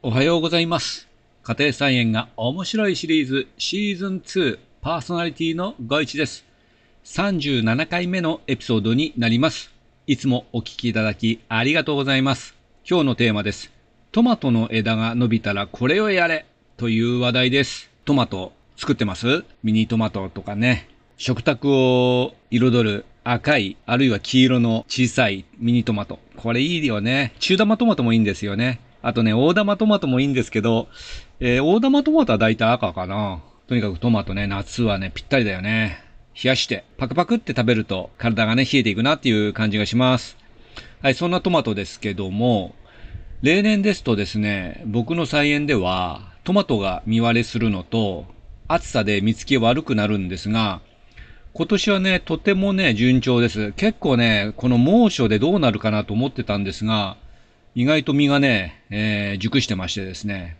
おはようございます。家庭菜園が面白いシリーズシーズン2パーソナリティのご一です。37回目のエピソードになります。いつもお聞きいただきありがとうございます。今日のテーマです。トマトの枝が伸びたらこれをやれという話題です。トマト作ってます？ミニトマトとかね。食卓を彩る赤い、あるいは黄色の小さいミニトマト。これいいよね。中玉トマトもいいんですよね。あとね、大玉トマトもいいんですけど、えー大玉トマトは大体赤かな。とにかくトマトね、夏はね、ぴったりだよね。冷やして、パクパクって食べると体がね、冷えていくなっていう感じがします。はい、そんなトマトですけども、例年ですとですね、僕の菜園では、トマトが見割れするのと、暑さで見つけ悪くなるんですが、今年はね、とてもね、順調です。結構ね、この猛暑でどうなるかなと思ってたんですが、意外と実がね、えー熟してましてですね、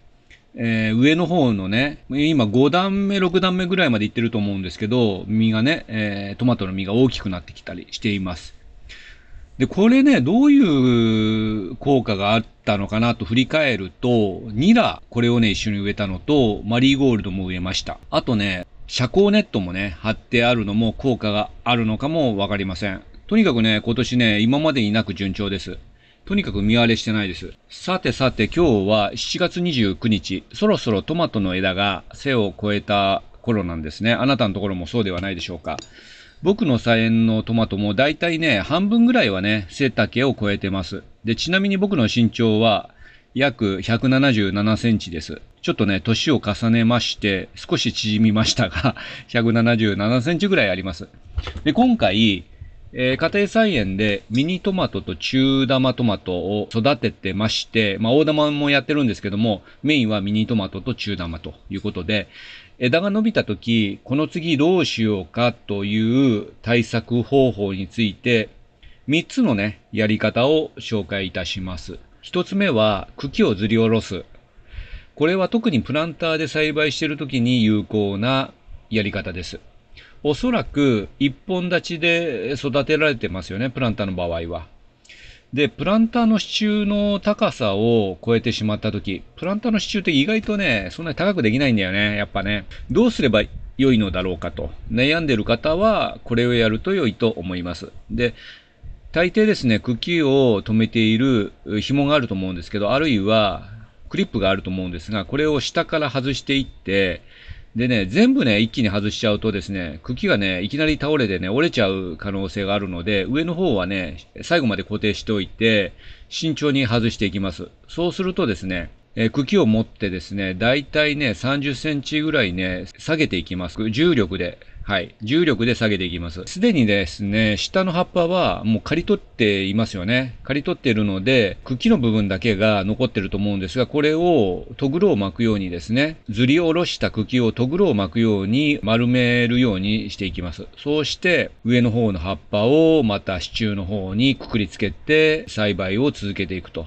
えー上の方のね、今5段目、6段目ぐらいまでいってると思うんですけど、実がね、えートマトの実が大きくなってきたりしています。で、これね、どういう効果があったのかなと振り返ると、ニラ、これをね、一緒に植えたのと、マリーゴールドも植えました。あとね、遮光ネットもね、貼ってあるのも効果があるのかもわかりません。とにかくね、今年ね、今までになく順調です。とにかく見割れしてないです。さてさて今日は7月29日、そろそろトマトの枝が背を越えた頃なんですね。あなたのところもそうではないでしょうか。僕の菜園のトマトも大体ね、半分ぐらいはね、背丈を超えてます。で、ちなみに僕の身長は約177センチです。ちょっとね、年を重ねまして、少し縮みましたが、177センチぐらいあります。で、今回、えー家庭菜園でミニトマトと中玉トマトを育ててまして、まあ大玉もやってるんですけども、メインはミニトマトと中玉ということで、枝が伸びた時、この次どうしようかという対策方法について、3つのね、やり方を紹介いたします。1つ目は、茎をずり下ろす。これは特にプランターで栽培している時に有効なやり方です。おそらく一本立ちで育てられてますよね、プランターの場合は。で、プランターの支柱の高さを超えてしまったとき、プランターの支柱って意外とね、そんなに高くできないんだよね、やっぱね。どうすれば良いのだろうかと悩んでる方は、これをやると良いと思います。で、大抵ですね、茎を止めている紐があると思うんですけど、あるいはクリップがあると思うんですが、これを下から外していって、でね、全部ね、一気に外しちゃうとですね、茎がね、いきなり倒れてね、折れちゃう可能性があるので、上の方はね、最後まで固定しておいて、慎重に外していきます。そうするとですね、え茎を持ってですね、だいたいね、30センチぐらいね、下げていきます。重力で。はい。重力で下げていきます。すでにですね、下の葉っぱはもう刈り取っていますよね。刈り取っているので、茎の部分だけが残ってると思うんですが、これをトグロを巻くようにですね、ずり下ろした茎をトグロを巻くように丸めるようにしていきます。そうして、上の方の葉っぱをまた支柱の方にくくりつけて栽培を続けていくと。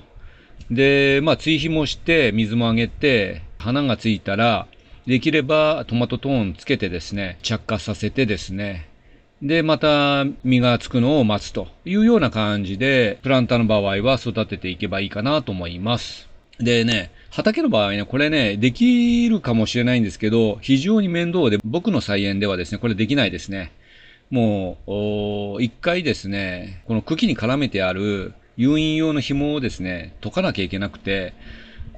で、まあ、追肥もして、水もあげて、花がついたら、できればトマトトーンつけてですね、着火させてですね、で、また実がつくのを待つというような感じで、プランターの場合は育てていけばいいかなと思います。でね、畑の場合ね、これね、できるかもしれないんですけど、非常に面倒で、僕の菜園ではですね、これできないですね。もう、一回ですね、この茎に絡めてある誘引用の紐をですね、解かなきゃいけなくて、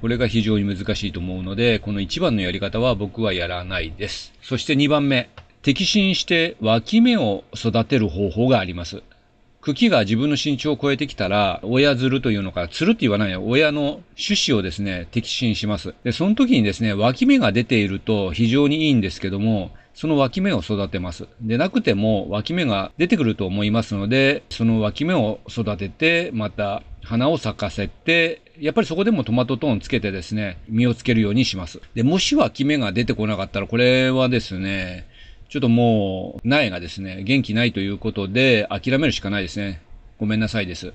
これが非常に難しいと思うので、この一番のやり方は僕はやらないです。そして二番目、摘心して脇芽を育てる方法があります。茎が自分の身長を超えてきたら、親づるというのか、つるって言わないよ。親の種子をですね、摘心します。で、その時にですね、脇芽が出ていると非常にいいんですけども、その脇芽を育てます。で、なくても脇芽が出てくると思いますので、その脇芽を育てて、また花を咲かせて、やっぱりそこでもトマトトーンつけてですね、実をつけるようにします。で、もし脇芽が出てこなかったら、これはですね、ちょっともう、苗がですね、元気ないということで、諦めるしかないですね。ごめんなさいです。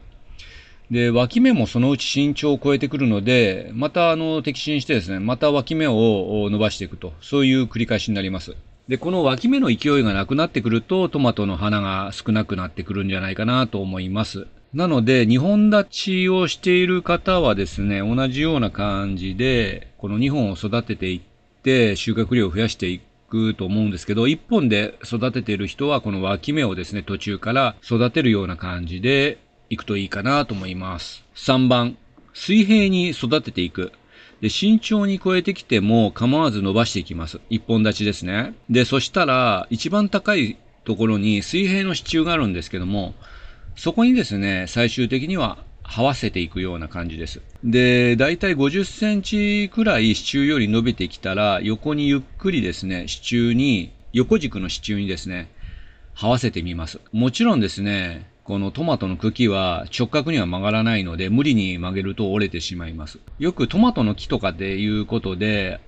で、脇芽もそのうち身長を超えてくるので、またあの、摘心してですね、また脇芽を伸ばしていくと、そういう繰り返しになります。で、この脇芽の勢いがなくなってくると、トマトの花が少なくなってくるんじゃないかなと思います。なので、2本立ちをしている方はですね、同じような感じで、この2本を育てていって、収穫量を増やしていくと思うんですけど、1本で育てている人は、この脇芽をですね、途中から育てるような感じでいくといいかなと思います。3番、水平に育てていく。で、慎重に超えてきても構わず伸ばしていきます。一本立ちですね。で、そしたら、一番高いところに水平の支柱があるんですけども、そこにですね、最終的には這わせていくような感じです。で、だいたい50センチくらい支柱より伸びてきたら、横にゆっくりですね、支柱に、横軸の支柱にですね、這わせてみます。もちろんですね、このトマトの茎は直角には曲がらないので、無理に曲げると折れてしまいます。よくトマトの木とかでいうことで、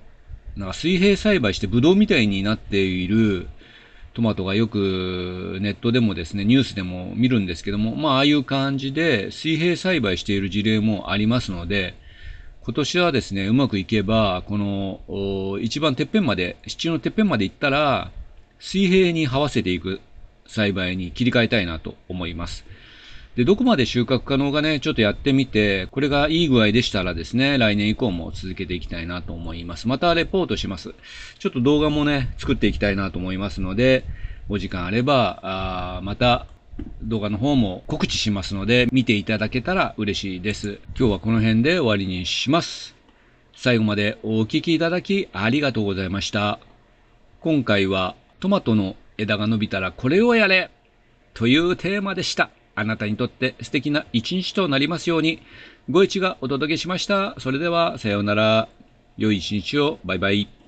なんか水平栽培してブドウみたいになっているトマトがよくネットでもですね、ニュースでも見るんですけども、まあ、ああいう感じで水平栽培している事例もありますので、今年はですね、うまくいけば、この、一番てっぺんまで、支柱のてっぺんまで行ったら、水平に這わせていく栽培に切り替えたいなと思います。で、どこまで収穫可能かね、ちょっとやってみて、これがいい具合でしたらですね、来年以降も続けていきたいなと思います。またレポートします。ちょっと動画もね、作っていきたいなと思いますので、お時間あれば、あまた動画の方も告知しますので、見ていただけたら嬉しいです。今日はこの辺で終わりにします。最後までお聴きいただきありがとうございました。今回はトマトの枝が伸びたらこれをやれというテーマでした。あなたにとって素敵な一日となりますように、ご一がお届けしました。それでは、さようなら。良い一日を。バイバイ。